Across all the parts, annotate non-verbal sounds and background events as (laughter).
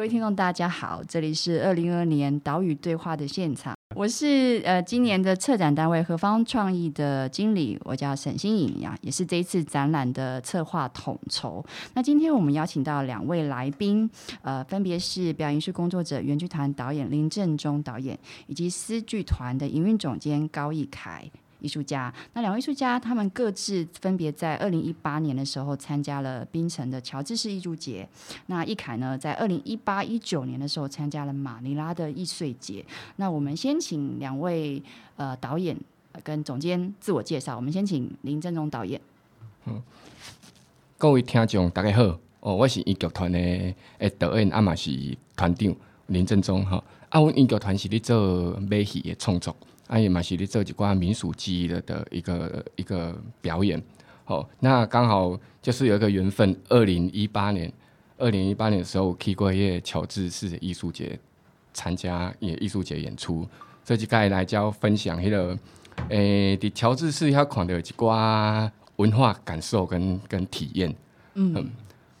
各位听众，大家好，这里是二零二二年岛屿对话的现场，我是呃今年的策展单位何方创意的经理，我叫沈欣颖呀，也是这一次展览的策划统筹。那今天我们邀请到两位来宾，呃，分别是表演艺术工作者原剧团导演林振中导演，以及思剧团的营运总监高义凯。艺术家，那两位艺术家，他们各自分别在二零一八年的时候参加了槟城的乔治市艺术节。那易凯呢，在二零一八一九年的时候参加了马尼拉的艺穗节。那我们先请两位呃导演跟总监自我介绍。我们先请林政忠导演。嗯，各位听众大家好，哦，我是音剧团的诶导演，阿嘛是团长林政忠哈。啊，阮音乐团是咧做马戏的创作。阿也嘛是咧做一寡民俗记忆的的一个一个表演，好，那刚好就是有一个缘分，二零一八年，二零一八年的时候去过耶乔治市的艺术节参加也艺术节演出，这就该来教分享迄、那个，诶、欸，伫乔治市遐看到一寡文化感受跟跟体验，嗯，嗯，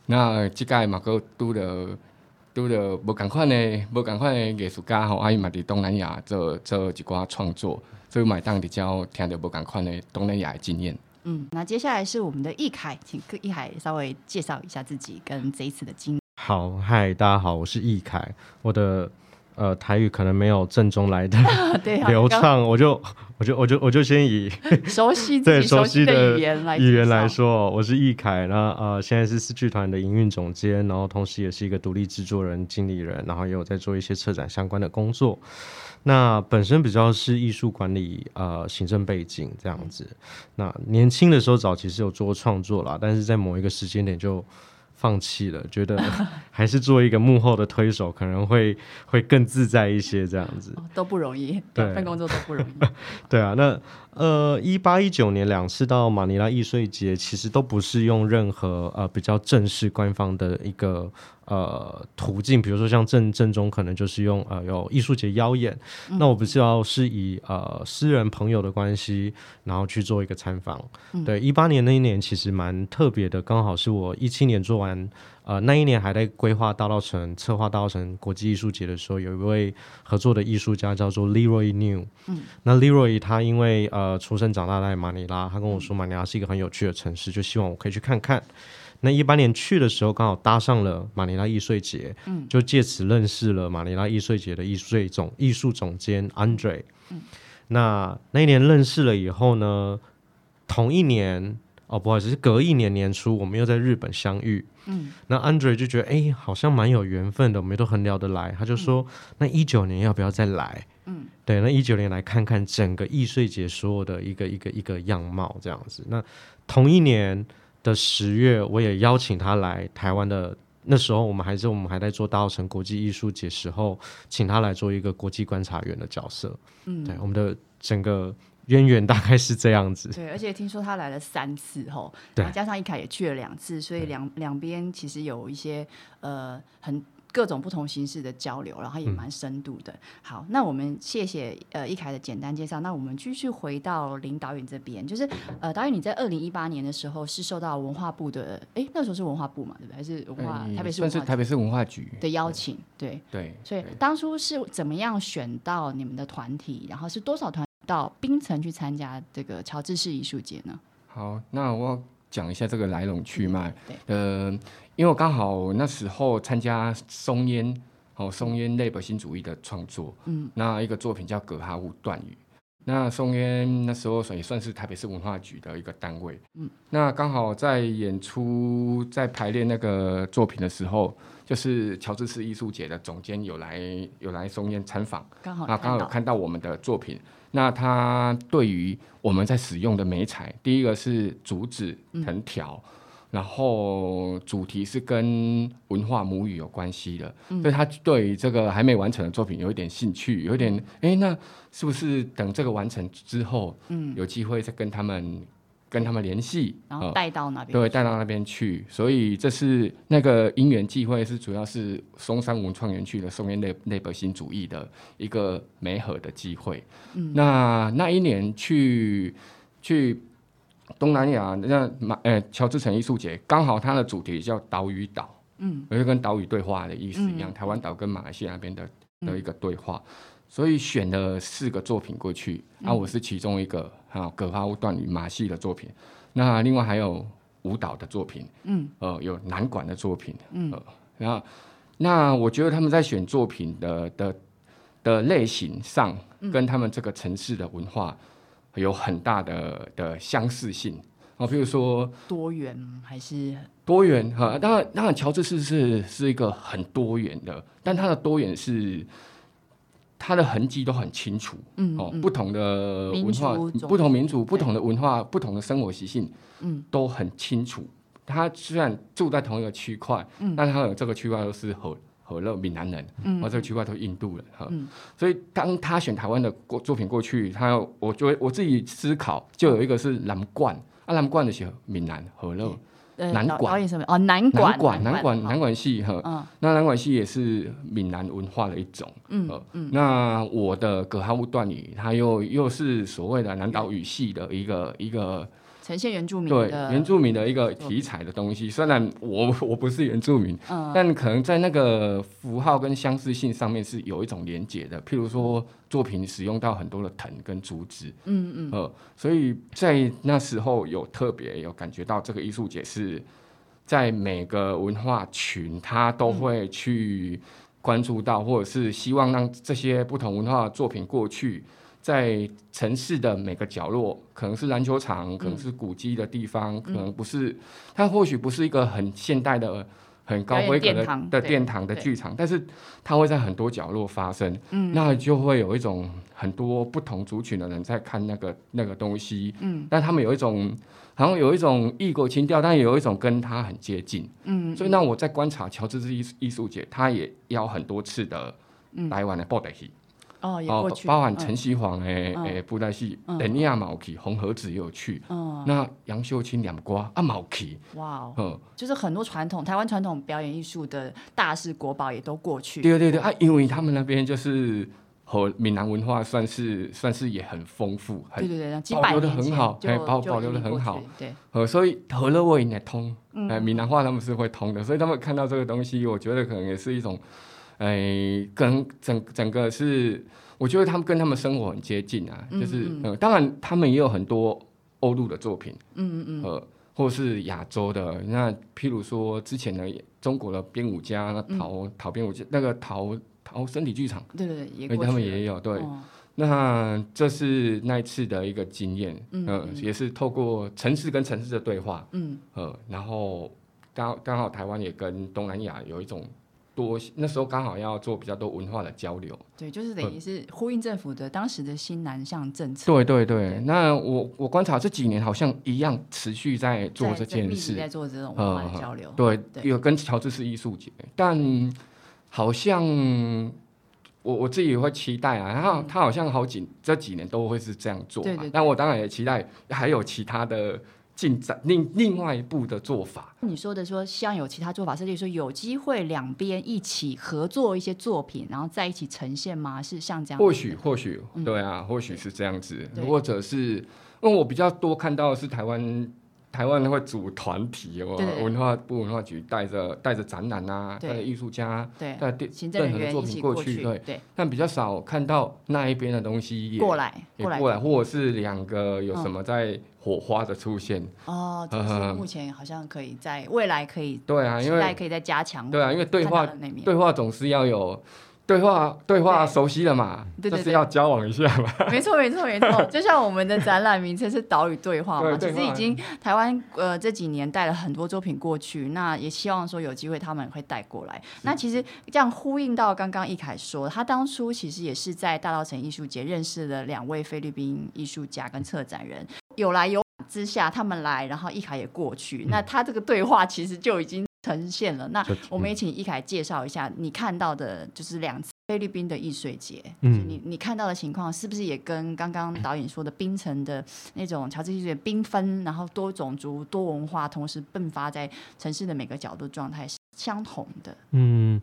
那即届嘛阁拄着。拄着无共款的、无共款的艺术家吼，阿伊嘛伫东南亚做做一寡创作，所以买当伫遮听着无共款的东南亚的经验。嗯，那接下来是我们的易凯，请易凯稍微介绍一下自己跟这一次的经验。好，嗨，大家好，我是易凯，我的。呃，台语可能没有正宗来的 (laughs) (laughs) 流畅，我就我就我就我就先以 (laughs) 熟悉对熟悉的语言来语言来说，我是易凯，那呃现在是四剧团的营运总监，然后同时也是一个独立制作人、经理人，然后也有在做一些策展相关的工作。那本身比较是艺术管理呃行政背景这样子。那年轻的时候早期是有做过创作啦，但是在某一个时间点就。放弃了，觉得 (laughs) 还是做一个幕后的推手，可能会会更自在一些，这样子、哦、都不容易，对，份工作都不容易。(laughs) 对啊，那呃，一八一九年两次到马尼拉艺穗节，其实都不是用任何呃比较正式官方的一个。呃，途径，比如说像正正中，可能就是用呃有艺术节邀演，嗯、那我不知道是以呃私人朋友的关系，然后去做一个参访。嗯、对，一八年那一年其实蛮特别的，刚好是我一七年做完，呃那一年还在规划大稻城策划大稻城国际艺术节的时候，有一位合作的艺术家叫做 Leroy New。嗯，那 Leroy 他因为呃出生长大在马尼拉，他跟我说马尼拉是一个很有趣的城市，就希望我可以去看看。那一八年去的时候，刚好搭上了马尼拉艺术节，嗯，就借此认识了马尼拉艺术节的艺穗总艺术总监 Andre。嗯，那那一年认识了以后呢，同一年哦，不好意思，是隔一年年初，我们又在日本相遇。嗯，那 Andre 就觉得，哎，好像蛮有缘分的，我们都很聊得来。他就说，嗯、那一九年要不要再来？嗯，对，那一九年来看看整个艺穗节所有的一个一个一个样貌，这样子。那同一年。的十月，我也邀请他来台湾的。那时候我们还是我们还在做大澳城国际艺术节时候，请他来做一个国际观察员的角色。嗯，对，我们的整个渊源大概是这样子。对，而且听说他来了三次吼，对，加上一凯也去了两次，所以两两边其实有一些呃很。各种不同形式的交流，然后也蛮深度的。嗯、好，那我们谢谢呃一凯的简单介绍。那我们继续回到林导演这边，就是呃导演你在二零一八年的时候是受到文化部的，哎那时候是文化部嘛，对不对？还是文化、嗯、台北市文化？台北市文化局的邀请，对对。对所以当初是怎么样选到你们的团体？然后是多少团到冰城去参加这个乔治市艺术节呢？好，那我讲一下这个来龙去脉。对，呃。因为我刚好那时候参加松烟哦，松烟内部新主义的创作，嗯，那一个作品叫《葛哈乌断语》，那松烟那时候也算是台北市文化局的一个单位，嗯，那刚好在演出在排练那个作品的时候，就是乔治市艺术节的总监有来有来松烟参访，刚好那刚好有看到我们的作品，那他对于我们在使用的媒材，第一个是竹子藤条。嗯。然后主题是跟文化母语有关系的，嗯、所以他对于这个还没完成的作品有一点兴趣，有一点哎，那是不是等这个完成之后，嗯，有机会再跟他们跟他们联系，然后带到那边，对，带到那边去。所以这是那个因缘际会，是主要是松山文创园区的松烟内内部新主义的一个媒合的机会。嗯，那那一年去去。东南亚那马呃乔治城艺术节刚好它的主题叫岛与岛，嗯，就跟岛屿对话的意思一样，嗯、台湾岛跟马来西亚那边的的一个对话，嗯、所以选了四个作品过去，嗯、啊，我是其中一个，啊，葛哈乌断语马戏的作品，那另外还有舞蹈的作品，嗯，呃，有南管的作品，嗯，呃、然后那我觉得他们在选作品的的的类型上，跟他们这个城市的文化有很大的的相似性。哦，比如说多元还是？多元哈？当然，当然，乔治市是是一个很多元的，但它的多元是它的痕迹都很清楚。嗯，哦，不同的文化、不同民族、不同的文化、不同的生活习性，嗯，都很清楚。他虽然住在同一个区块，嗯，但他有这个区块都是和和乐闽南人，嗯，而这个区块都是印度人哈。嗯，所以当他选台湾的过作品过去，他我觉得我自己思考，就有一个是蓝罐。阿南冠的是闽南和乐，南管。哦，南管南管南管系哈，那南管系也是闽南文化的一种，嗯嗯，那我的葛哈乌段语，它又又是所谓的南岛语系的一个一个。呈现原住民对原住民的一个题材的东西，虽然我 (laughs) 我不是原住民，嗯、但可能在那个符号跟相似性上面是有一种连结的。譬如说，作品使用到很多的藤跟竹子，嗯嗯，呃，所以在那时候有特别有感觉到这个艺术节是在每个文化群，他都会去关注到，或者是希望让这些不同文化的作品过去。在城市的每个角落，可能是篮球场，可能是古迹的地方，嗯、可能不是，它或许不是一个很现代的、很高规格的的殿堂的剧场，但是它会在很多角落发生，嗯、那就会有一种很多不同族群的人在看那个那个东西，嗯，但他们有一种好像有一种异国情调，但也有一种跟他很接近，嗯，所以那我在观察乔治之艺艺术节，他也邀很多次的台湾的布袋戏。哦，也过去包含陈锡煌诶诶布袋戏，等亚毛奇，红盒子也有去，那杨秀清两瓜啊毛奇，哇，就是很多传统台湾传统表演艺术的大师国宝也都过去。对对对啊，因为他们那边就是和闽南文化算是算是也很丰富，对对对，保留的很好，哎保保留的很好，对，呃，所以和乐我应该通，哎，闽南话他们是会通的，所以他们看到这个东西，我觉得可能也是一种。哎，跟整整个是，我觉得他们跟他们生活很接近啊，嗯、就是当然他们也有很多欧陆的作品，嗯嗯嗯，呃，或是亚洲的，那譬如说之前的中国的编舞家，那陶陶编舞家，那个陶陶身体剧场，对对对，也他们也有对，哦、那这是那一次的一个经验，嗯、呃，也是透过城市跟城市的对话，嗯。呃，然后刚刚好台湾也跟东南亚有一种。多那时候刚好要做比较多文化的交流，对，就是等于是呼应政府的当时的新南向政策。对对对，对那我我观察这几年好像一样持续在做这件事，在，在做这种文化的交流。嗯、对，对有跟乔治市艺术节，但好像我我自己也会期待啊，然后他好像好几这几年都会是这样做，对，对对。但我当然也期待还有其他的。进展另另外一步的做法，你说的说希望有其他做法，甚至说有机会两边一起合作一些作品，然后在一起呈现吗？是像这样？或许或许、嗯、对啊，或许是这样子，或者是因为我比较多看到的是台湾。台湾会组团体哦，文化部文化局带着带着展览啊，带着艺术家，带任何的作品过去，对，但比较少看到那一边的东西也过来，也过来，或者是两个有什么在火花的出现。哦，(laughs) 就是目前好像可以在未来可以对啊，因为可以再加强，对啊，因为对话对话总是要有。对话对话熟悉了嘛？对，就是要交往一下嘛。没错没错没错，就像我们的展览名称是岛屿对话嘛，其实已经台湾呃这几年带了很多作品过去，那也希望说有机会他们会带过来。那其实这样呼应到刚刚易凯说，他当初其实也是在大稻城艺术节认识了两位菲律宾艺术家跟策展人，有来有往之下他们来，然后一凯也过去，那他这个对话其实就已经。呈现了，那我们也请一凯介绍一下你看到的，就是两次菲律宾的易水节，嗯，你你看到的情况是不是也跟刚刚导演说的冰城的那种乔治艺术节缤纷，然后多种族、多文化同时迸发在城市的每个角度状态是相同的？嗯，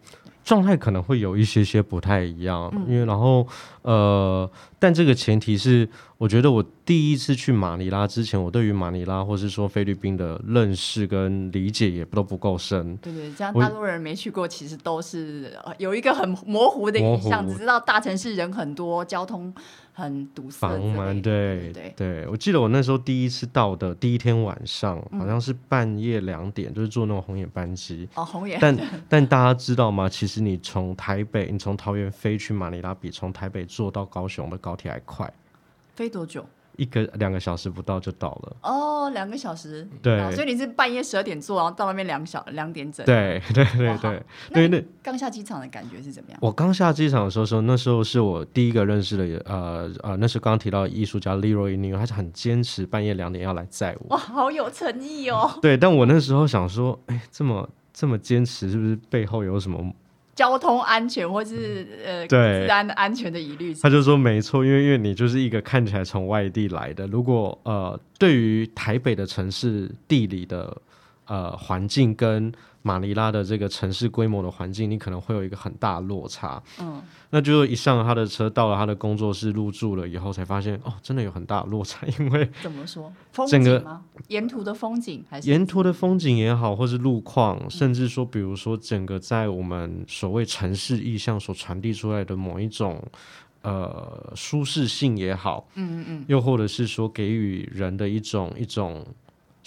状态可能会有一些些不太一样，嗯、因为然后呃，但这个前提是，我觉得我第一次去马尼拉之前，我对于马尼拉或是说菲律宾的认识跟理解也都不够深。对对，这样大多人没去过，其实都是有一个很模糊的印象，只知道大城市人很多，交通很堵塞。繁忙，对对对。我记得我那时候第一次到的第一天晚上，好像是半夜两点，就是坐那种红眼班机。哦，红眼。但但大家知道吗？其实你从台北，你从桃园飞去马尼拉，比从台北坐到高雄的高铁还快。飞多久？一个两个小时不到就到了。哦，两个小时。对。所以你是半夜十二点坐，然后到那边两小两点整。对对对 (laughs) 对。对那刚下机场的感觉是怎么样？我刚下机场的时候，说那时候是我第一个认识的，呃呃，那时候刚刚提到的艺术家 Leroy New，他是很坚持半夜两点要来载我。哇，好有诚意哦。对，但我那时候想说，哎，这么这么坚持，是不是背后有什么？交通安全或是呃对。治安安全的疑虑，他就说没错，因为因为你就是一个看起来从外地来的，如果呃对于台北的城市地理的呃环境跟马尼拉的这个城市规模的环境，你可能会有一个很大的落差。嗯。那就一上他的车，到了他的工作室入住了以后，才发现哦，真的有很大的落差。因为怎么说？风景吗？沿途的风景还是沿途的风景也好，或是路况，嗯、甚至说，比如说整个在我们所谓城市意象所传递出来的某一种呃舒适性也好，嗯嗯嗯，又或者是说给予人的一种一种。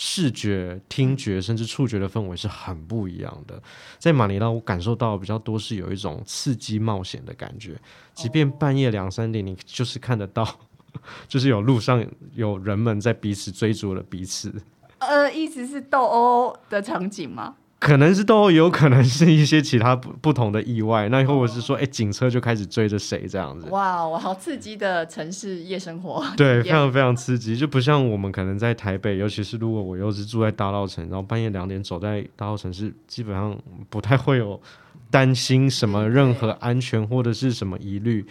视觉、听觉甚至触觉的氛围是很不一样的。在马尼拉，我感受到比较多是有一种刺激冒险的感觉。即便半夜两三点，你就是看得到，(laughs) 就是有路上有人们在彼此追逐了彼此。呃，意思是斗殴的场景吗？可能是都有可能是一些其他不不同的意外，那或者是说，哎、欸，警车就开始追着谁这样子。哇，我好刺激的城市夜生活。(laughs) 对，非常非常刺激，就不像我们可能在台北，尤其是如果我又是住在大稻城，然后半夜两点走在大稻城，是基本上不太会有担心什么任何安全或者是什么疑虑。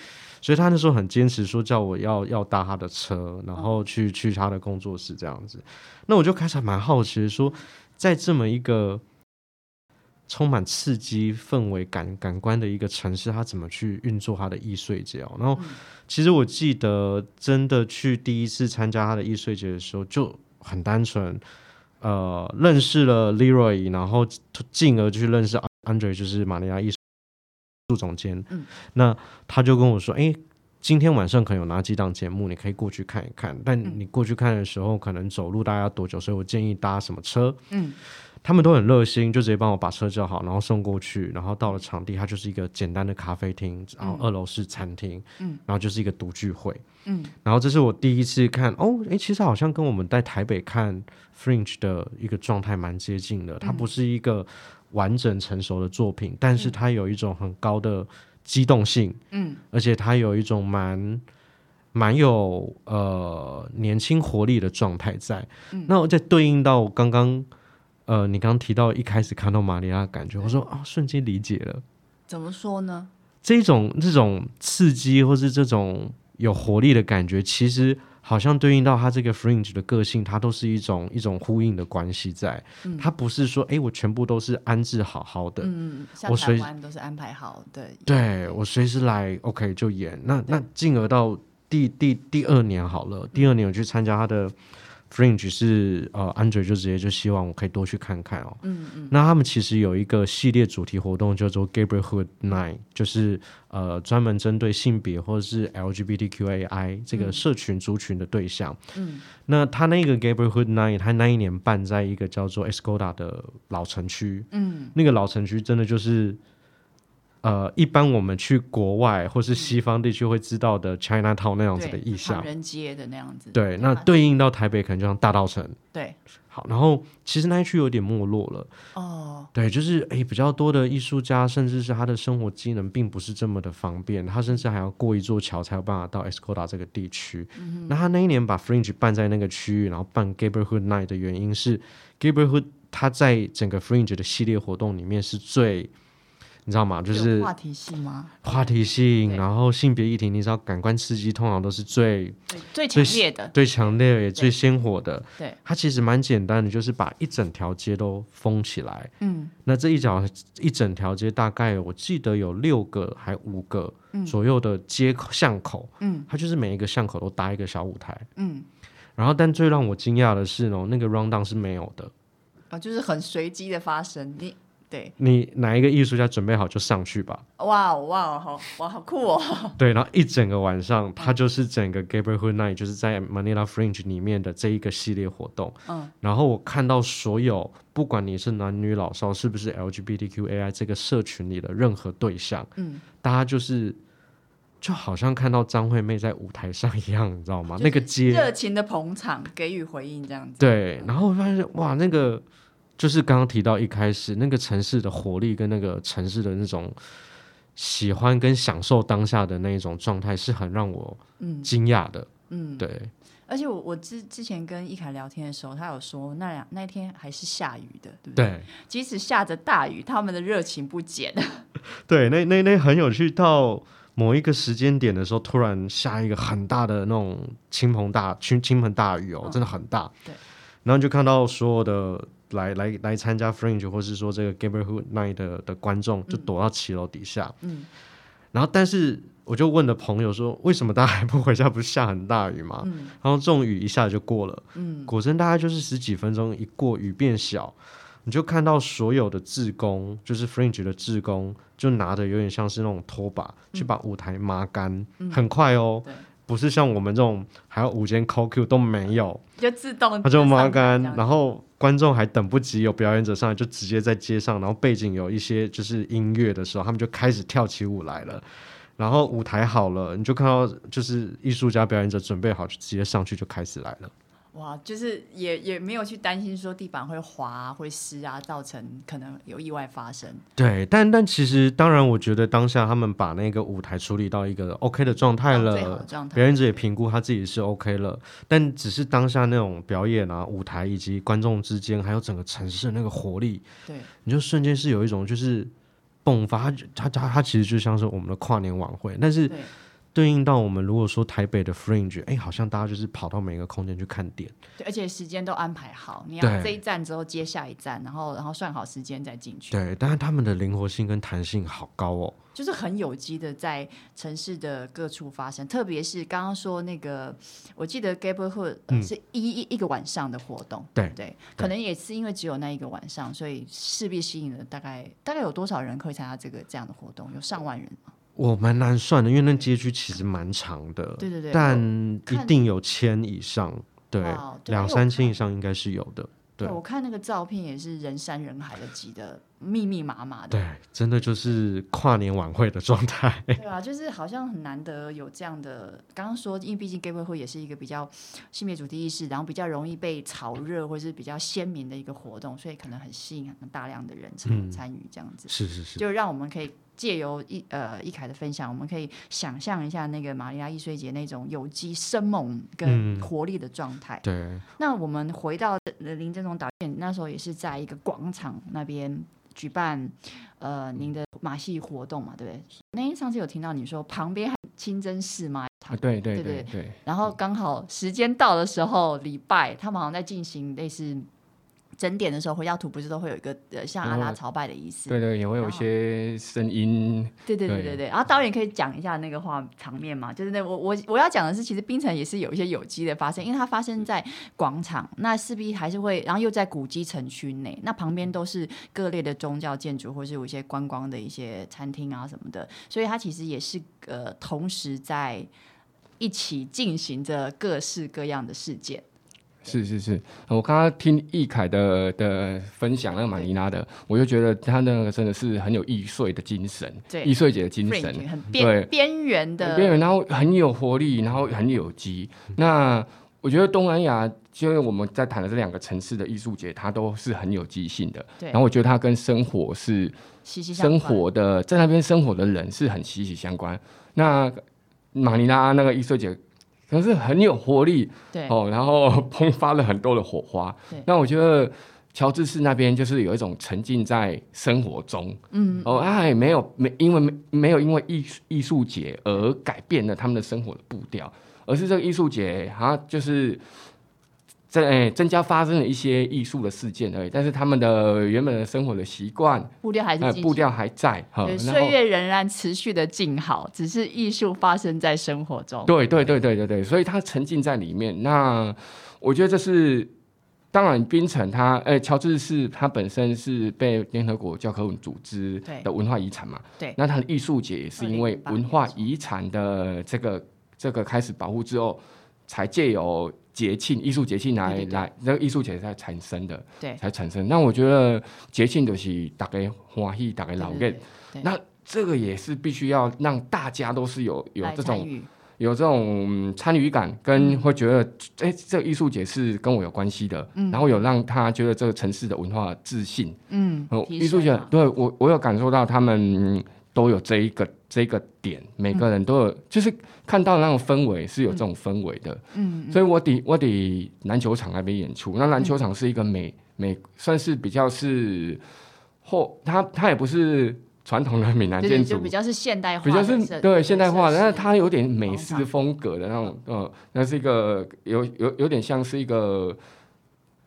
所以他那时候很坚持说叫我要要搭他的车，然后去去他的工作室这样子。那我就开始蛮好奇的说，在这么一个。充满刺激氛围感感官的一个城市，它怎么去运作它的易碎节？然后，其实我记得真的去第一次参加他的易碎节的时候，就很单纯，呃，认识了 Leroy，然后进而去认识 Andre，就是马尼亚艺术总监。嗯，那他就跟我说：“哎，今天晚上可能有哪几档节目，你可以过去看一看。但你过去看的时候，可能走路大概要多久？所以我建议搭什么车？”嗯。他们都很热心，就直接帮我把车叫好，然后送过去。然后到了场地，它就是一个简单的咖啡厅，然后二楼是餐厅，嗯，然后就是一个独聚会，嗯。然后这是我第一次看，哦，诶，其实好像跟我们在台北看 Fringe 的一个状态蛮接近的。它不是一个完整成熟的作品，但是它有一种很高的机动性，嗯，而且它有一种蛮蛮有呃年轻活力的状态在。嗯，那我再对应到刚刚。呃，你刚刚提到一开始看到玛利亚的感觉，我说啊，瞬间理解了。怎么说呢？这种这种刺激，或是这种有活力的感觉，其实好像对应到他这个 Fringe 的个性，它都是一种一种呼应的关系在。嗯，它不是说，哎，我全部都是安置好好的。嗯，像台湾都是安排好的。对，对我随时来，OK 就演。那那进而到第第第二年好了，第二年我去参加他的。Fringe 是呃，Andre 就直接就希望我可以多去看看哦。嗯嗯。那他们其实有一个系列主题活动叫做 Gayborhood Night，就是呃专门针对性别或者是 LGBTQAI 这个社群族群的对象。嗯。那他那个 Gayborhood Night，他那一年办在一个叫做 Escoda 的老城区。嗯。那个老城区真的就是。呃，一般我们去国外或是西方地区会知道的 China Town 那样子的意象，唐人街的那样子。对，那对应到台北可能就像大稻城。对，好，然后其实那一区有点没落了。哦，对，就是诶，比较多的艺术家，甚至是他的生活机能并不是这么的方便，他甚至还要过一座桥才有办法到 Escoda 这个地区。嗯。那他那一年把 Fringe 办在那个区域，然后办 Gayborhood Night 的原因是 Gayborhood 他在整个 Fringe 的系列活动里面是最。你知道吗？就是话题性吗？话题性，然后性别议题，你知道感官刺激通常都是最最最强烈的，最强烈也最鲜活的。对，它其实蛮简单的，就是把一整条街都封起来。嗯，那这一条一整条街大概我记得有六个还五个左右的街口巷口。嗯，它就是每一个巷口都搭一个小舞台。嗯，然后但最让我惊讶的是呢，那个 rundown 是没有的。啊，就是很随机的发生你。对，你哪一个艺术家准备好就上去吧。哇哇，好哇，好酷哦。对，然后一整个晚上，它就是整个 gaberhood Night，就是在 Manila Fringe 里面的这一个系列活动。嗯，然后我看到所有，不管你是男女老少，是不是 LGBTQAI 这个社群里的任何对象，嗯，大家就是就好像看到张惠妹在舞台上一样，你知道吗？那个街热情的捧场，给予回应这样子。对，然后我发现哇，那个。就是刚刚提到一开始那个城市的活力跟那个城市的那种喜欢跟享受当下的那一种状态，是很让我惊讶的。嗯，对。而且我我之之前跟易凯聊天的时候，他有说那两那天还是下雨的，对不对？对。即使下着大雨，他们的热情不减。(laughs) 对，那那那很有趣。到某一个时间点的时候，突然下一个很大的那种倾盆大倾倾盆大雨哦，真的很大。对。然后就看到所有的。来来来参加 Fringe 或是说这个 Gayborhood Night 的的观众就躲到骑楼底下，嗯，然后但是我就问了朋友说，为什么大家还不回家？不是下很大雨吗？嗯，然后这种雨一下就过了，嗯，果真大概就是十几分钟一过，雨变小，你就看到所有的志工，就是 Fringe 的志工，就拿着有点像是那种拖把、嗯、去把舞台抹干，嗯、很快哦。对。不是像我们这种还有午间 call Q 都没有，就自动他就抹干，然后观众还等不及有表演者上来，就直接在街上，然后背景有一些就是音乐的时候，他们就开始跳起舞来了。然后舞台好了，你就看到就是艺术家表演者准备好，就直接上去就开始来了。哇，就是也也没有去担心说地板会滑啊、会湿啊，造成可能有意外发生。对，但但其实当然，我觉得当下他们把那个舞台处理到一个 OK 的状态了，表演者也评估他自己是 OK 了。但只是当下那种表演啊、舞台以及观众之间，还有整个城市的那个活力，对，你就瞬间是有一种就是迸发。它它它其实就像是我们的跨年晚会，但是。对应到我们如果说台北的 Fringe，哎，好像大家就是跑到每个空间去看点，对，而且时间都安排好，你要这一站之后接下一站，然后然后算好时间再进去。对，但是他们的灵活性跟弹性好高哦，就是很有机的在城市的各处发生，特别是刚刚说那个，我记得 Gayborhood、呃、是一一一个晚上的活动，对对，对，可能也是因为只有那一个晚上，所以势必吸引了大概大概有多少人可以参加这个这样的活动？有上万人吗？我蛮难算的，因为那街区其实蛮长的，对对对，但一定有千以上，对，两三千以上应该是有的。对，我看那个照片也是人山人海的挤得密密麻麻的，对，真的就是跨年晚会的状态。对 (laughs) 啊，就是好像很难得有这样的。刚刚说，因为毕竟 Gayborhood 也是一个比较性别主题意识，然后比较容易被炒热或者是比较鲜明的一个活动，所以可能很吸引很大量的人参参与这样子。是是是，就让我们可以。借由一呃一凯的分享，我们可以想象一下那个玛利亚易碎节那种有机生猛跟活力的状态。嗯、对。那我们回到林政总导演那时候也是在一个广场那边举办呃您的马戏活动嘛，对不对？那天上次有听到你说旁边还清真寺吗？啊，对对对对，对，对，对。然后刚好时间到的时候，礼拜他们好像在进行类似。整点的时候，回教徒不是都会有一个呃，像阿拉朝拜的意思。对对，也会有一些声音。对对对对对。然后导演可以讲一下那个画场面嘛？就是那我我我要讲的是，其实冰城也是有一些有机的发生，因为它发生在广场，那势必还是会，然后又在古迹城区内，那旁边都是各类的宗教建筑，或是有一些观光的一些餐厅啊什么的，所以它其实也是呃，同时在一起进行着各式各样的事件。是是是，我刚刚听易凯的的分享，那个马尼拉的，我就觉得他那个真的是很有易碎的精神，对，易碎节的精神，很边边缘的。边缘，然后很有活力，然后很有机。那我觉得东南亚，就因为我们在谈的这两个城市的艺术节，它都是很有机性的。对，然后我觉得它跟生活是息息生活的在那边生活的人是很息息相关。那马尼拉那个易碎节。可是很有活力，对。哦，然后 (laughs) 迸发了很多的火花。那我觉得乔治市那边就是有一种沉浸在生活中，嗯，哦，哎，没有没因为没没有因为艺艺术节而改变了他们的生活的步调，而是这个艺术节好像就是在、欸、增加发生了一些艺术的事件而已，但是他们的原本的生活的习惯步调还是、呃、步调还在，对，岁月仍然持续的静好，只是艺术发生在生活中，对对对对对对，所以他沉浸在里面。那我觉得这是。当然，冰城它，呃，乔治是它本身是被联合国教科文组织的文化遗产嘛，对，那它的艺术节也是因为文化遗产的这个这个开始保护之后，才借由节庆、艺术节庆来来，那个艺术节才产生的，对，才产生。那我觉得节庆就是大家欢喜，大家劳累，那这个也是必须要让大家都是有有这种。有这种参与感，跟会觉得，哎、嗯，这个艺术节是跟我有关系的、嗯，然后有让他觉得这个城市的文化自信，嗯，艺术节对我，我有感受到他们都有这一个这个点，每个人都有，嗯、就是看到那种氛围是有这种氛围的，嗯，所以我得我得篮球场那边演出，那篮球场是一个美美，算是比较是后，它它也不是。传统的闽南建筑比较是现代化，比较是对现代化，但是它有点美式风格的那种，嗯，那是一个有有有点像是一个，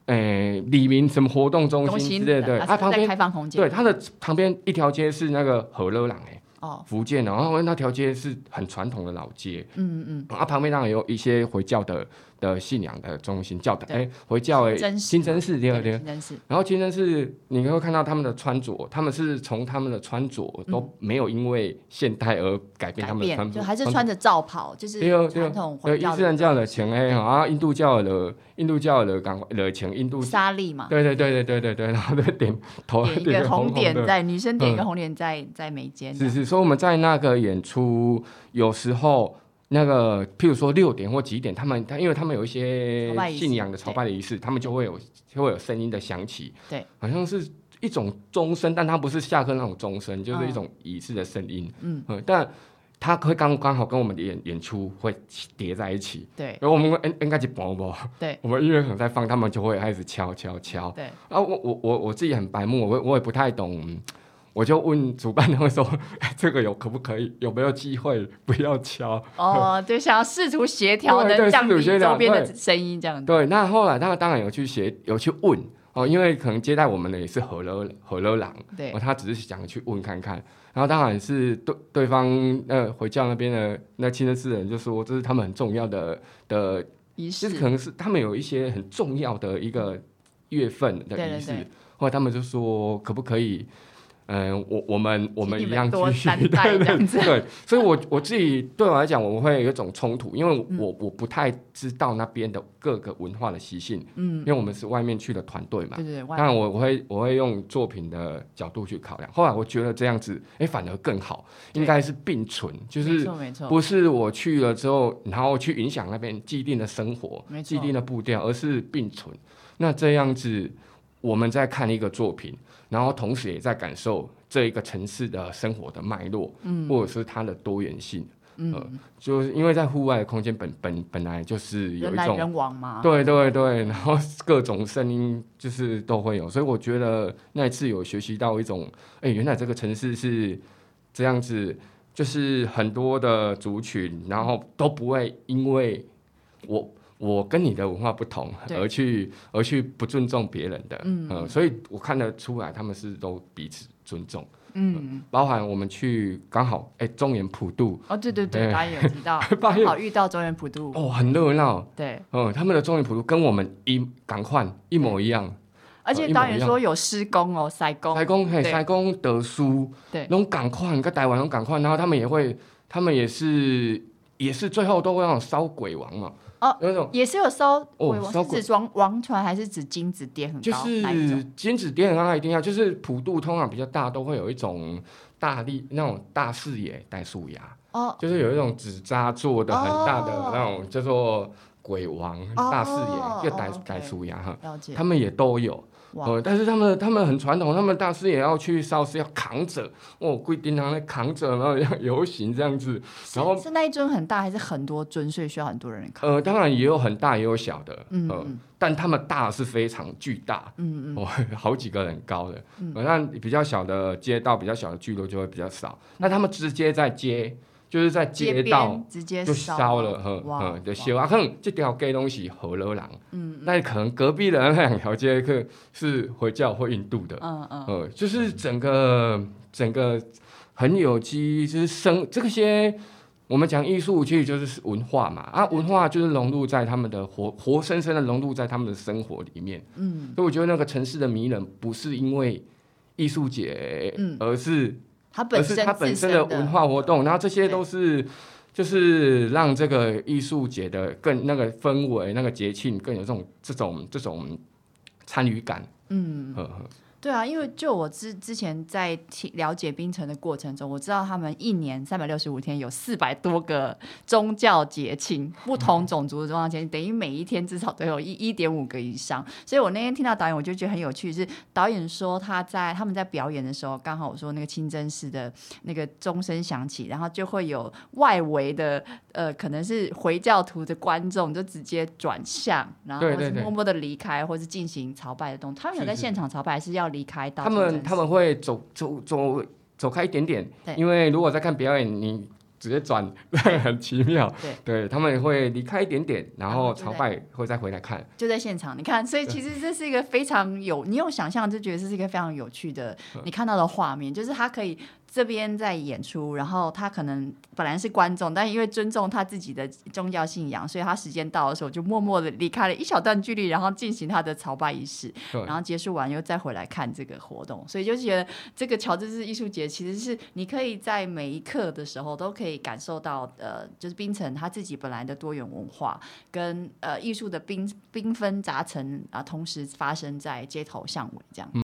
诶、欸，里民什么活动中心之类的，它旁边开放空间，对，它的旁边一条街是那个和乐廊诶。哦，福建的，然后那条街是很传统的老街，嗯嗯，啊，旁边当然有一些回教的的信仰的中心，教堂，哎，回教哎，清真寺，第二天，然后清真寺，你会看到他们的穿着，他们是从他们的穿着都没有因为现代而改变他们的穿着，就还是穿着罩袍，就是传统回教的，伊斯兰教的前哎，啊，印度教的印度教的港的前印度沙丽嘛，对对对对对对对，然后就点头点一个红点在女生点一个红点在在眉间，是是。所以我们在那个演出，有时候那个，譬如说六点或几点，他们他因为他们有一些信仰的朝拜的仪式，他们就会有就会有声音的响起，对，好像是一种钟声，但它不是下课那种钟声，就是一种仪式的声音，嗯。嗯，但它会刚刚好跟我们的演演出会叠在一起，对，然后我们应应该去播播，对，(laughs) 我们音乐可能在放，他们就会开始敲敲敲，对，啊，我我我我自己很白目，我我也不太懂。我就问主办方说：“这个有可不可以？有没有机会不要敲？”哦，(laughs) 对，想要试图协调的降低周边的声音，这样子。对，那后来他当然有去协，有去问哦，因为可能接待我们的也是河乐河乐郎，对，他只是想去问看看。然后当然是对对方那回教那边的那清真寺人就说，这是他们很重要的的仪式，可能是他们有一些很重要的一个月份的仪式。后来他们就说，可不可以？嗯，我我们我们一样继续，对对对，所以我我自己对我来讲，我们会有一种冲突，因为我我不太知道那边的各个文化的习性，嗯，因为我们是外面去的团队嘛，对对对，当然我我会我会用作品的角度去考量。后来我觉得这样子，哎，反而更好，应该是并存，就是不是我去了之后，然后去影响那边既定的生活，既定的步调，而是并存。那这样子，我们在看一个作品。然后同时也在感受这一个城市的生活的脉络，嗯，或者是它的多元性，嗯，呃、就是因为在户外的空间本本本来就是有一种人来人往嘛，对对对，然后各种声音就是都会有，所以我觉得那一次有学习到一种，哎，原来这个城市是这样子，就是很多的族群，然后都不会因为我。我跟你的文化不同，而去而去不尊重别人的，嗯，呃，所以我看得出来他们是都彼此尊重，嗯，呃、包含我们去刚好，哎、欸，中原普渡，哦，对对对，导演有提到，(laughs) 刚好遇到中原普渡，哦，很热闹，对，嗯、呃，他们的中原普渡跟我们一赶快一模一样，而且导演说有施工哦，塞工，塞工，嘿，塞工得书，对，那种赶快，跟台湾那种赶快，然后他们也会，他们也是也是最后都会那种烧鬼王嘛。哦，有种也是有烧鬼王，哦、是指王王船还是指金子店很高？就是金子点很高，一定要就是普渡通常比较大，都会有一种大力那种大视野带树牙哦，就是有一种纸扎做的很大的那种、哦、叫做鬼王、大视野、又逮逮鼠牙哈，他们也都有。呃，但是他们他们很传统，他们大师也要去烧是，要扛着哦，规定他们扛着，然后要游行这样子。然后是，是那一尊很大，还是很多尊，所以需要很多人扛？呃，当然也有很大，也有小的。嗯，呃、嗯，但他们大是非常巨大。嗯嗯，哦，(laughs) 好几个人高的。嗯，那比较小的街道，比较小的聚落就会比较少。那他们直接在街。就是在街道直接就烧了，呵，呵，就烧啊！可能这条街东西河洛人，嗯，那可能隔壁的那两条街可是回教或印度的，嗯嗯，呃，就是整个整个很有机，就是生这些我们讲艺术，其实就是文化嘛，啊，文化就是融入在他们的活活生生的融入在他们的生活里面，嗯，所以我觉得那个城市的迷人不是因为艺术节，嗯，而是。它本身而是它本身的文化活动，然后这些都是，就是让这个艺术节的更那个氛围、那个节庆更有这种这种这种参与感。嗯。呵呵对啊，因为就我之之前在了解冰城的过程中，我知道他们一年三百六十五天有四百多个宗教节庆，不同种族的宗教节庆，等于每一天至少都有一一点五个以上。所以我那天听到导演，我就觉得很有趣，是导演说他在他们在表演的时候，刚好我说那个清真寺的那个钟声响起，然后就会有外围的呃可能是回教徒的观众就直接转向，然后是默默的离开，或是进行朝拜的动作。他们有在现场朝拜，还是要？离开到他们他们会走走走走开一点点，因为如果在看表演，你直接转 (laughs) 很奇妙。对，对他们会离开一点点，然后朝拜会再回来看，就在现场。你看，所以其实这是一个非常有你有想象，就觉得这是一个非常有趣的你看到的画面，就是它可以。这边在演出，然后他可能本来是观众，但因为尊重他自己的宗教信仰，所以他时间到的时候就默默的离开了一小段距离，然后进行他的朝拜仪式，然后结束完又再回来看这个活动。所以就觉得这个乔治市艺术节其实是你可以在每一刻的时候都可以感受到，呃，就是冰城他自己本来的多元文化跟呃艺术的缤缤纷杂陈啊，同时发生在街头巷尾这样。嗯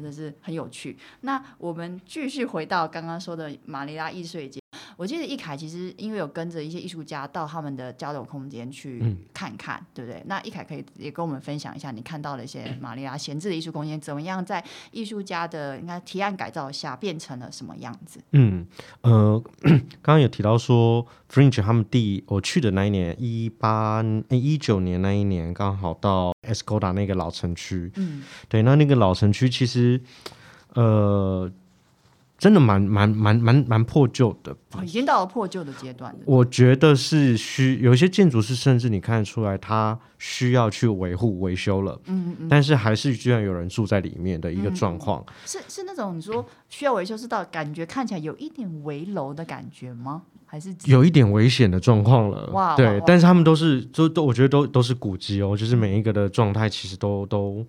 真的是很有趣。那我们继续回到刚刚说的马尼拉易碎节。我记得易凯其实因为有跟着一些艺术家到他们的交流空间去看看，嗯、对不对？那易凯可以也跟我们分享一下你看到的一些马尼拉闲置的艺术空间怎么样，在艺术家的应该提案改造下变成了什么样子？嗯，呃，(coughs) 刚刚有提到说 Fringe 他们第我去的那一年一八一九年那一年刚好到 Escoda 那个老城区，嗯，对，那那个老城区其实呃。真的蛮蛮蛮蛮蛮破旧的，哦，已经到了破旧的阶段了。我觉得是需有一些建筑是甚至你看得出来，它需要去维护维修了。嗯嗯。但是还是居然有人住在里面的一个状况。嗯、是是那种你说需要维修，是到感觉看起来有一点危楼的感觉吗？还是有一点危险的状况了？哇！对，哇但是他们都是都都，我觉得都都是古迹哦，就是每一个的状态其实都都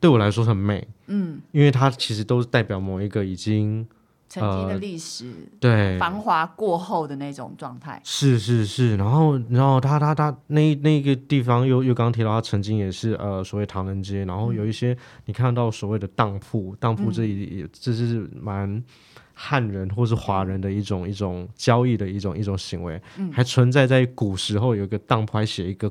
对我来说很美。嗯，因为它其实都是代表某一个已经。曾经的历史，呃、对。繁华过后的那种状态，是是是，然后然后他他他那那个地方又又刚刚提到，他曾经也是呃所谓唐人街，然后有一些你看到所谓的当铺，嗯、当铺这里也这是蛮汉人或是华人的一种一种交易的一种一种行为，嗯、还存在在古时候有一个当铺还写一个。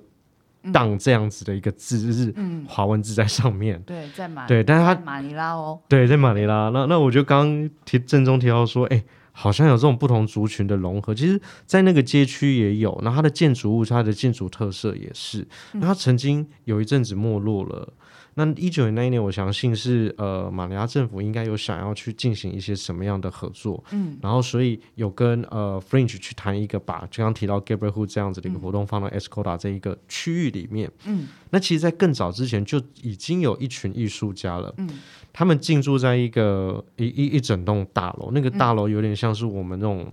当这样子的一个字，就是华文字在上面。对，在马对，但是它马尼拉哦，对，在马尼拉。那那我就刚刚提正中提到说，哎，好像有这种不同族群的融合。其实，在那个街区也有，那它的建筑物，它的建筑特色也是。那它曾经有一阵子没落了。那一九年那一年，我相信是呃，马尼拉政府应该有想要去进行一些什么样的合作，嗯，然后所以有跟呃 Fringe 去谈一个把刚刚提到 Gabriel Hood 这样子的一个活动放到 Escoda 这一个区域里面，嗯，那其实，在更早之前就已经有一群艺术家了，嗯，他们进驻在一个一一一整栋大楼，那个大楼有点像是我们那种。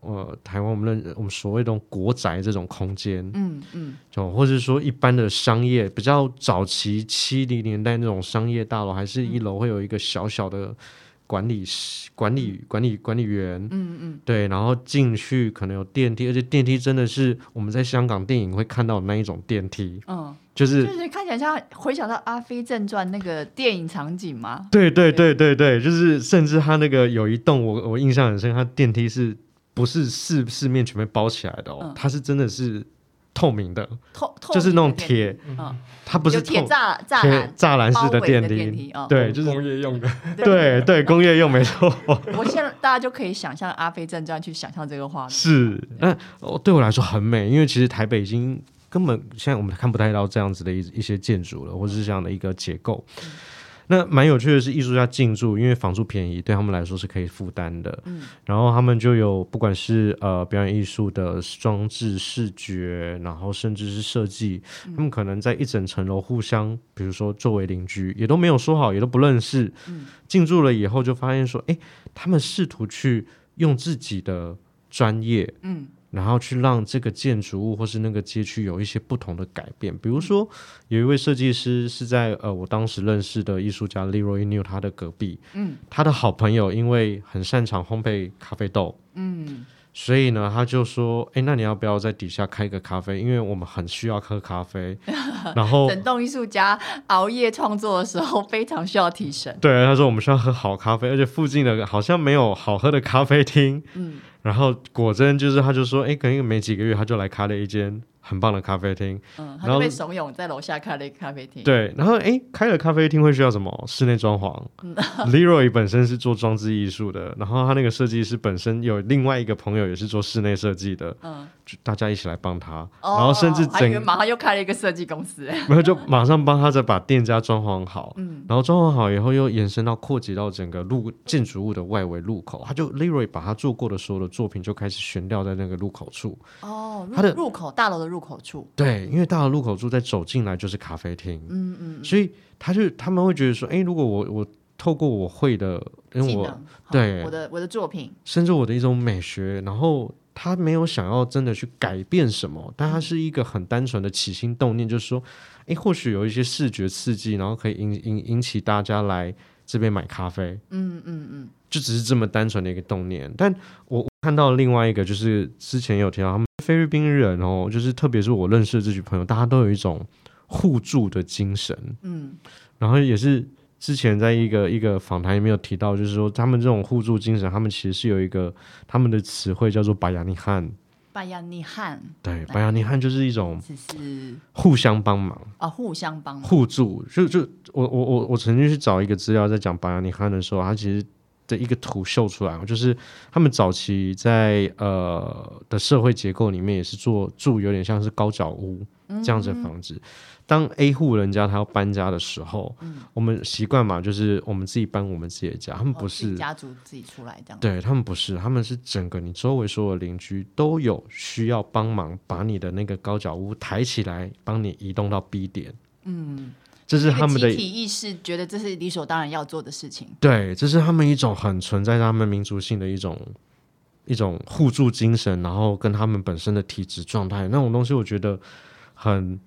呃，台湾我们认我们所谓的国宅这种空间，嗯嗯，就、嗯、或者说一般的商业，比较早期七零年代那种商业大楼，还是一楼会有一个小小的管理管理管理管理员，嗯嗯，对，然后进去可能有电梯，而且电梯真的是我们在香港电影会看到的那一种电梯，嗯，就是就是看起来像回想到《阿飞正传》那个电影场景吗？对对对。对对，就是甚至他那个有一栋我我印象很深，他电梯是。不是四四面全被包起来的哦，嗯、它是真的是透明的，透透就是那种铁，它不是铁栅栅栏栅栏式的电梯，对，就是工业用的，对。对，工业用没错。我现在大家就可以想象《阿飞正传》去想象这个画面，是，那对我来说很美，因为其实台北已经根本现在我们看不太到这样子的一一些建筑了，或者是这样的一个结构。那蛮有趣的是，艺术家进驻，因为房租便宜，对他们来说是可以负担的。嗯，然后他们就有不管是呃表演艺术的装置、视觉，然后甚至是设计，嗯、他们可能在一整层楼互相，比如说作为邻居，也都没有说好，也都不认识。嗯，进驻了以后就发现说，哎，他们试图去用自己的专业，嗯。然后去让这个建筑物或是那个街区有一些不同的改变，比如说有一位设计师是在呃我当时认识的艺术家 Leroy New 他的隔壁，嗯，他的好朋友因为很擅长烘焙咖啡豆，嗯，所以呢他就说，哎，那你要不要在底下开个咖啡？因为我们很需要喝咖啡。(laughs) 然后整栋艺术家熬夜创作的时候非常需要提神。对，他说我们需要喝好咖啡，而且附近的好像没有好喝的咖啡厅，嗯。然后果真就是，他就说，哎，可能没几个月，他就来开了一间。很棒的咖啡厅，嗯，他就被怂恿在楼下开了一个咖啡厅。对，然后哎，开了咖啡厅会需要什么？室内装潢。嗯、(laughs) Leroy 本身是做装置艺术的，然后他那个设计师本身有另外一个朋友也是做室内设计的，嗯，就大家一起来帮他，哦、然后甚至整马上又开了一个设计公司，(laughs) 没有就马上帮他再把店家装潢好，嗯，然后装潢好以后又延伸到扩及到整个路建筑物的外围路口，他就 Leroy 把他做过的所有的作品就开始悬吊在那个路口处，哦，他的入口大楼的入口处，对。因为到了入口处再走进来就是咖啡厅，嗯嗯，所以他就他们会觉得说，哎，如果我我透过我会的，因为我对我的我的作品，甚至我的一种美学，然后他没有想要真的去改变什么，但他是一个很单纯的起心动念，就是说，哎，或许有一些视觉刺激，然后可以引引引起大家来这边买咖啡，嗯嗯嗯，就只是这么单纯的一个动念。但我看到另外一个，就是之前有提到他们。菲律宾人哦，就是特别是我认识的这群朋友，大家都有一种互助的精神。嗯，然后也是之前在一个一个访谈里面有提到，就是说他们这种互助精神，他们其实是有一个他们的词汇叫做“巴亚尼汉”。巴亚尼汉，对，巴亚尼汉就是一种是互相帮忙啊，互相帮忙，互助。就就我我我我曾经去找一个资料，在讲巴亚尼汉的时候，他其实。的一个图秀出来，就是他们早期在呃的社会结构里面也是做住有点像是高脚屋这样子的房子。嗯嗯，当 A 户人家他要搬家的时候，嗯、我们习惯嘛，就是我们自己搬我们自己的家。他们不是、哦、家族自己出来这样，对他们不是，他们是整个你周围所有的邻居都有需要帮忙，把你的那个高脚屋抬起来，帮你移动到 B 点。嗯。这是他们的集体意识，觉得这是理所当然要做的事情。对，这是他们一种很存在他们民族性的一种一种互助精神，然后跟他们本身的体质状态那种东西，我觉得很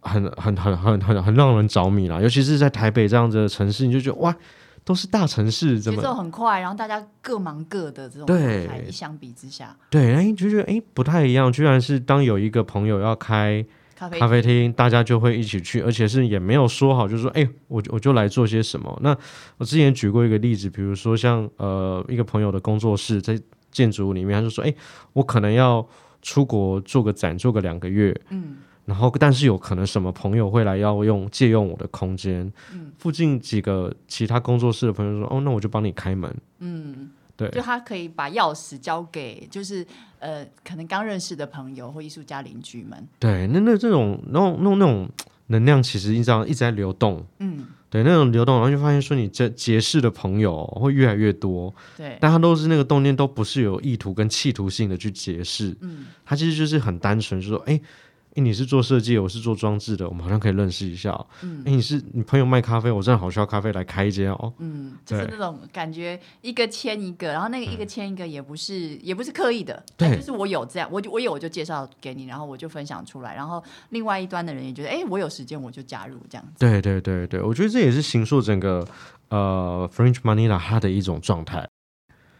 很很很很很很让人着迷啦。尤其是在台北这样子的城市，你就觉得哇，都是大城市，节奏很快，然后大家各忙各的这种状态，相比之下，对，哎，就觉得哎不太一样。居然是当有一个朋友要开。咖啡，咖啡厅，大家就会一起去，而且是也没有说好，就是说，哎、欸，我我就来做些什么。那我之前举过一个例子，比如说像呃一个朋友的工作室在建筑物里面，他就说，哎、欸，我可能要出国做个展，做个两个月，嗯，然后但是有可能什么朋友会来要用借用我的空间，嗯，附近几个其他工作室的朋友说，哦，那我就帮你开门，嗯。对，就他可以把钥匙交给，就是呃，可能刚认识的朋友或艺术家邻居们。对，那那这种那种那种那种能量，其实一直一直在流动。嗯，对，那种流动，然后就发现说，你这结识的朋友会越来越多。对，但他都是那个动念，都不是有意图跟企图性的去结识。嗯，他其实就是很单纯，就说，哎。哎，你是做设计，我是做装置的，我们好像可以认识一下。嗯，哎，你是你朋友卖咖啡，我真的好需要咖啡来开一间哦。嗯，就是那种感觉，一个签一个，然后那个一个签一个，也不是、嗯、也不是刻意的，对，就是我有这样，我就我有我就介绍给你，然后我就分享出来，然后另外一端的人也觉得，哎，我有时间我就加入这样子。对对对对，我觉得这也是行塑整个呃，French Manila 它的一种状态。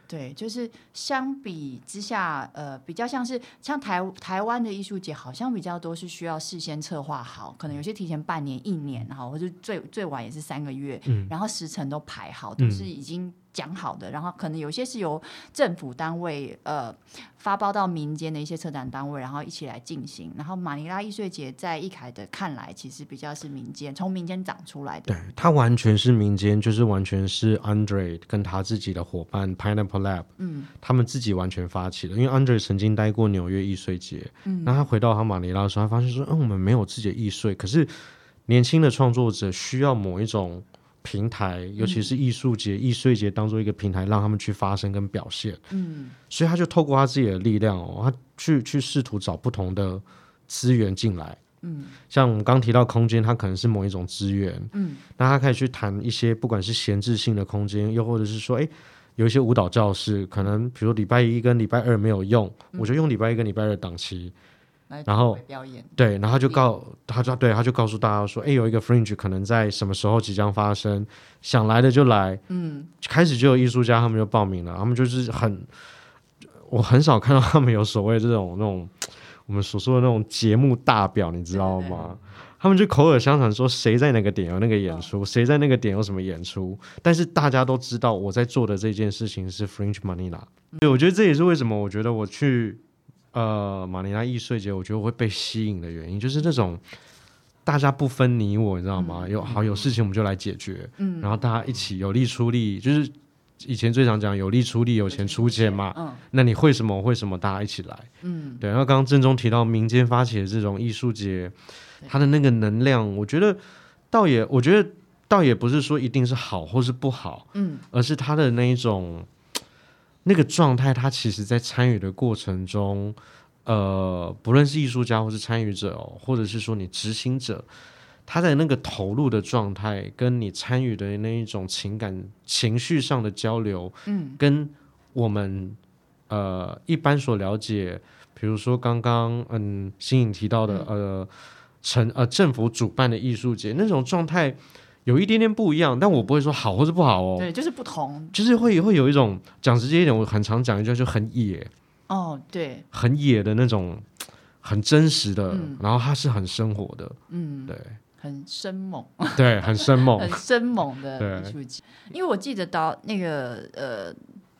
对，就是相比之下，呃，比较像是像台台湾的艺术节，好像比较多是需要事先策划好，可能有些提前半年、一年，哈，或者最最晚也是三个月，嗯，然后时程都排好，都是已经讲好的，然后可能有些是由政府单位呃发包到民间的一些策展单位，然后一起来进行。然后马尼拉艺术节在易凯的看来，其实比较是民间从民间长出来的。对，它完全是民间，就是完全是 Andre 跟他自己的伙伴 Pineapple Lab，嗯，他们自己完全发起的。因为 Andre 曾经待过纽约艺术节，嗯，那他回到他马尼拉的时候，他发现说，嗯，我们没有自己的艺术，可是年轻的创作者需要某一种。平台，尤其是艺术节、艺术节当做一个平台，让他们去发声跟表现。嗯，所以他就透过他自己的力量哦，他去去试图找不同的资源进来。嗯，像我们刚提到空间，它可能是某一种资源。嗯，那他可以去谈一些不管是闲置性的空间，又或者是说，哎，有一些舞蹈教室，可能比如礼拜一跟礼拜二没有用，嗯、我就用礼拜一跟礼拜二档期。然后表演对，然后就告他就对他就告诉大家说，哎，有一个 fringe 可能在什么时候即将发生，想来的就来，嗯，开始就有艺术家他们就报名了，他们就是很，我很少看到他们有所谓这种那种我们所说的那种节目大表，你知道吗？对对对，他们就口耳相传说谁在哪个点有那个演出，哦、谁在那个点有什么演出，但是大家都知道我在做的这件事情是 Fringe Manila，对，我觉得这也是为什么我觉得我去。呃，马尼拉艺术节，我觉得我会被吸引的原因就是那种大家不分你我，你知道吗？嗯、有好有事情我们就来解决，嗯，然后大家一起有力出力，就是以前最常讲有力出力，有钱出钱嘛，嗯，那你会什么我会什么，大家一起来，嗯，对。然后刚刚郑中提到民间发起的这种艺术节，它的那个能量，我觉得倒也，我觉得倒也不是说一定是好或是不好，嗯，而是它的那一种。那个状态，他其实在参与的过程中，呃，不论是艺术家或是参与者哦，或者是说你执行者，他在那个投入的状态，跟你参与的那一种情感情绪上的交流，嗯，跟我们呃一般所了解，比如说刚刚嗯新颖提到的呃城呃政府主办的艺术节那种状态。有一点点不一样，但我不会说好或是不好哦。对，就是不同，就是会会有一种讲直接一点，我很常讲一句，就很野。哦，对，很野的那种，很真实的，嗯、然后它是很生活的，嗯，对，很生猛，对，很生猛，(laughs) 很生猛的艺术节。因为我记得导那个呃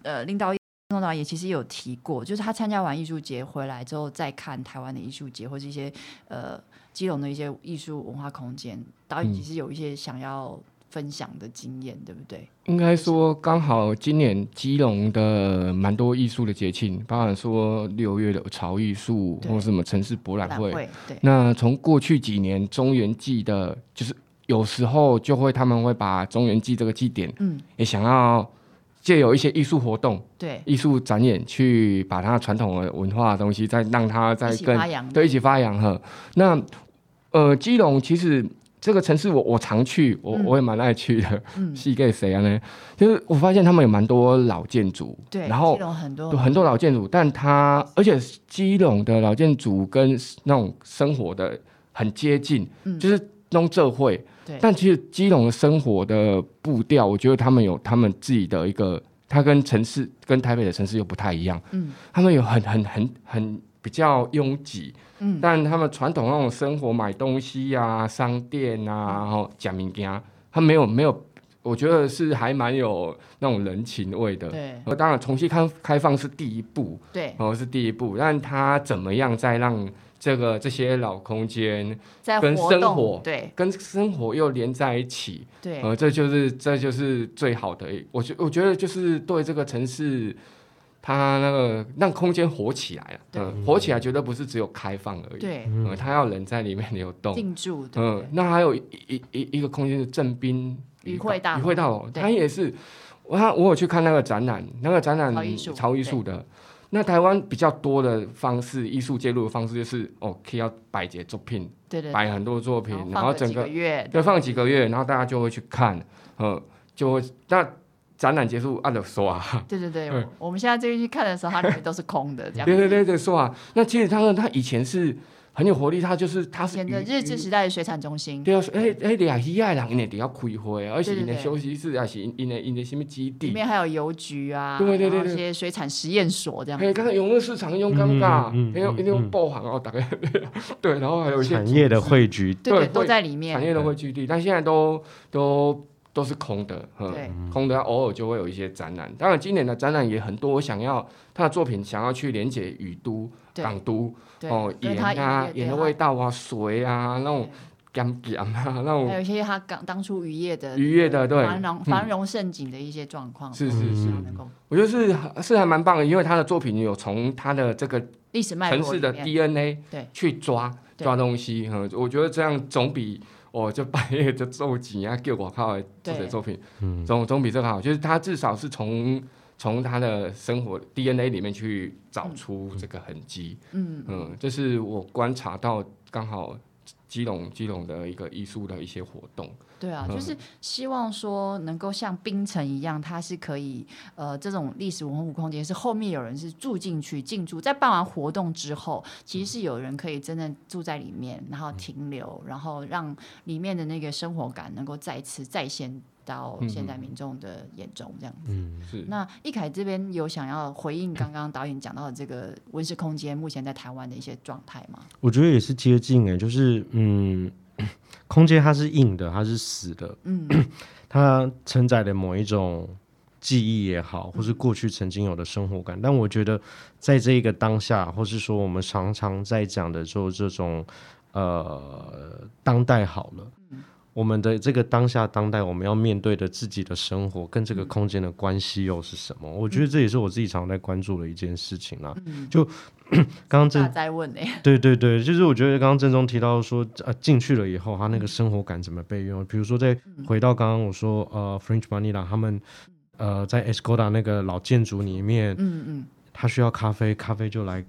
呃领导宋导也其实有提过，就是他参加完艺术节回来之后，再看台湾的艺术节或者一些呃。基隆的一些艺术文化空间，导演其实有一些想要分享的经验，嗯、对不对？应该说，刚好今年基隆的蛮多艺术的节庆，包含说六月的潮艺术，或者什么城市博览会。会那从过去几年中原祭的，就是有时候就会他们会把中原祭这个祭典，嗯，也想要。借有一些艺术活动，对艺术展演，去把它传统的文化的东西，再让它再更对一起发扬哈。那呃，基隆其实这个城市我我常去，我、嗯、我也蛮爱去的。(laughs) 是给谁啊呢？就是我发现他们有蛮多老建筑，对，然后基隆很多很多老建筑，但它而且基隆的老建筑跟那种生活的很接近，嗯、就是弄这会。对但其实基隆的生活的步调，我觉得他们有他们自己的一个，它跟城市跟台北的城市又不太一样。嗯，他们有很很很很比较拥挤。嗯，但他们传统那种生活，买东西呀、啊、商店啊，然后讲民家，他没有没有，我觉得是还蛮有那种人情味的。对，当然重新开开放是第一步。对，哦是第一步，但他怎么样再让？这个这些老空间跟生活，对，跟生活又连在一起，对，呃，这就是这就是最好的。我觉我觉得就是对这个城市，它那个让空间活起来了，对，活起来绝对不是只有开放而已，对，嗯，它要人在里面流动，进驻，嗯，那还有一一一一个空间是正滨渔会大渔会大楼，它也是，我我有去看那个展览，那个展览潮艺术的。那台湾比较多的方式，艺术介入的方式就是哦，可以要摆节作品，对对，摆很多作品，然后整个月，对，放几个月，然后大家就会去看，嗯，就会那展览结束按着说啊，对对 (laughs) 对，我们现在这边去看的时候，它里面都是空的，(laughs) 这样，对对对对，说啊，那其实他们他以前是。很有活力，它就是它是的日治时代的水产中心。对啊，哎哎，俩喜爱人，因为得要开会，而且因的休息室，还是因为因的什么基地？里面还有邮局啊，对对对，一些水产实验所这样。哎，刚刚永乐市场用尴尬，还有一定爆行哦，大概 (laughs) 对，然后还有一些产业的汇聚，对，都在里面。产业的汇聚地，但现在都都都是空的，对，空的，偶尔就会有一些展览。当然，今年的展览也很多，我想要他的作品想要去连接雨都、港都哦，盐啊，盐的味道啊，水啊，那种。咸咸啊，(laughs) 那种还有一些他刚当初渔业的渔业的对。繁荣繁荣盛景的一些状况，是是是，我觉得是是还蛮棒的，因为他的作品有从他的这个历史城市的 DNA 对。去抓抓东西，嗯，我觉得这样总比我就半夜就做几啊，给我靠自己的作品，总总比这个好，就是他至少是从从他的生活 DNA 里面去找出这个痕迹，嗯。嗯，这是我观察到刚好。基隆基隆的一个艺术的一些活动，对啊，就是希望说能够像冰城一样，它是可以呃这种历史文物空间是后面有人是住进去进驻，在办完活动之后，其实是有人可以真正住在里面，然后停留，然后让里面的那个生活感能够再次再现。到现在民众的眼中，这样子。嗯，是。那一凯这边有想要回应刚刚导演讲到的这个文史空间目前在台湾的一些状态吗？我觉得也是接近哎，就是嗯，空间它是硬的，它是死的，嗯，(clears throat) 它承载的某一种记忆也好，或是过去曾经有的生活感。嗯、但我觉得在这一个当下，或是说我们常常在讲的，就这种呃当代好了。嗯我们的这个当下当代，我们要面对的自己的生活跟这个空间的关系又是什么？嗯、我觉得这也是我自己常常在关注的一件事情啦。嗯、就 (coughs) 刚刚正在问呢，对对对，就是我觉得刚刚正中提到说，呃，进去了以后，他那个生活感怎么被用？比如说，再回到刚刚我说，呃，French Manila 他们，呃，在 Escoda 那个老建筑里面，嗯嗯，他需要咖啡，咖啡就来，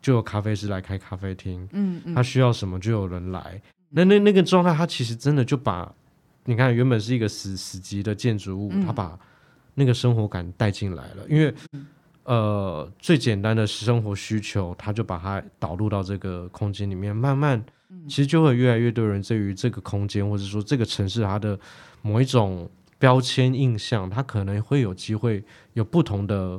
就有咖啡师来开咖啡厅，嗯嗯，他需要什么就有人来。那那那个状态，它其实真的就把，你看原本是一个死死寂的建筑物，它、嗯、把那个生活感带进来了。因为，嗯、呃，最简单的生活需求，它就把它导入到这个空间里面，慢慢，其实就会越来越多人对于这个空间，或者说这个城市它的某一种标签印象，它可能会有机会有不同的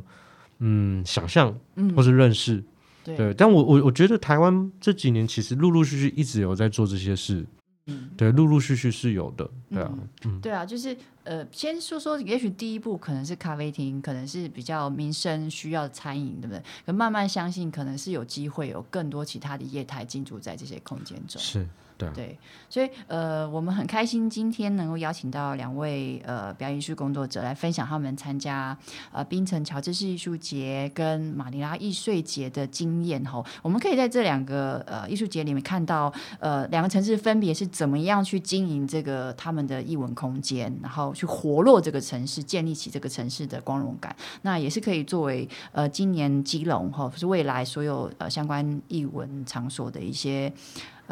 嗯想象，或是认识。嗯对，对，但我我我觉得台湾这几年其实陆陆续续一直有在做这些事，嗯，对，陆陆续续是有的，对啊，嗯，嗯对啊，就是呃，先说说，也许第一步可能是咖啡厅，可能是比较民生需要的餐饮，对不对？可慢慢相信，可能是有机会有更多其他的业态进驻在这些空间中，是。对，所以呃，我们很开心今天能够邀请到两位呃表演艺术工作者来分享他们参加呃槟城乔治市艺术节跟马尼拉艺穗节的经验吼。我们可以在这两个呃艺术节里面看到呃两个城市分别是怎么样去经营这个他们的艺文空间，然后去活络这个城市，建立起这个城市的光荣感。那也是可以作为呃今年基隆吼，是未来所有呃相关艺文场所的一些。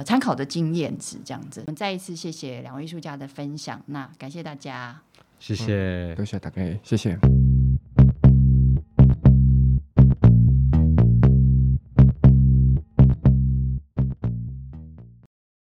呃，参考的经验值这样子。我们再一次谢谢两位艺术家的分享，那感谢大家，谢谢，多谢大概，谢谢。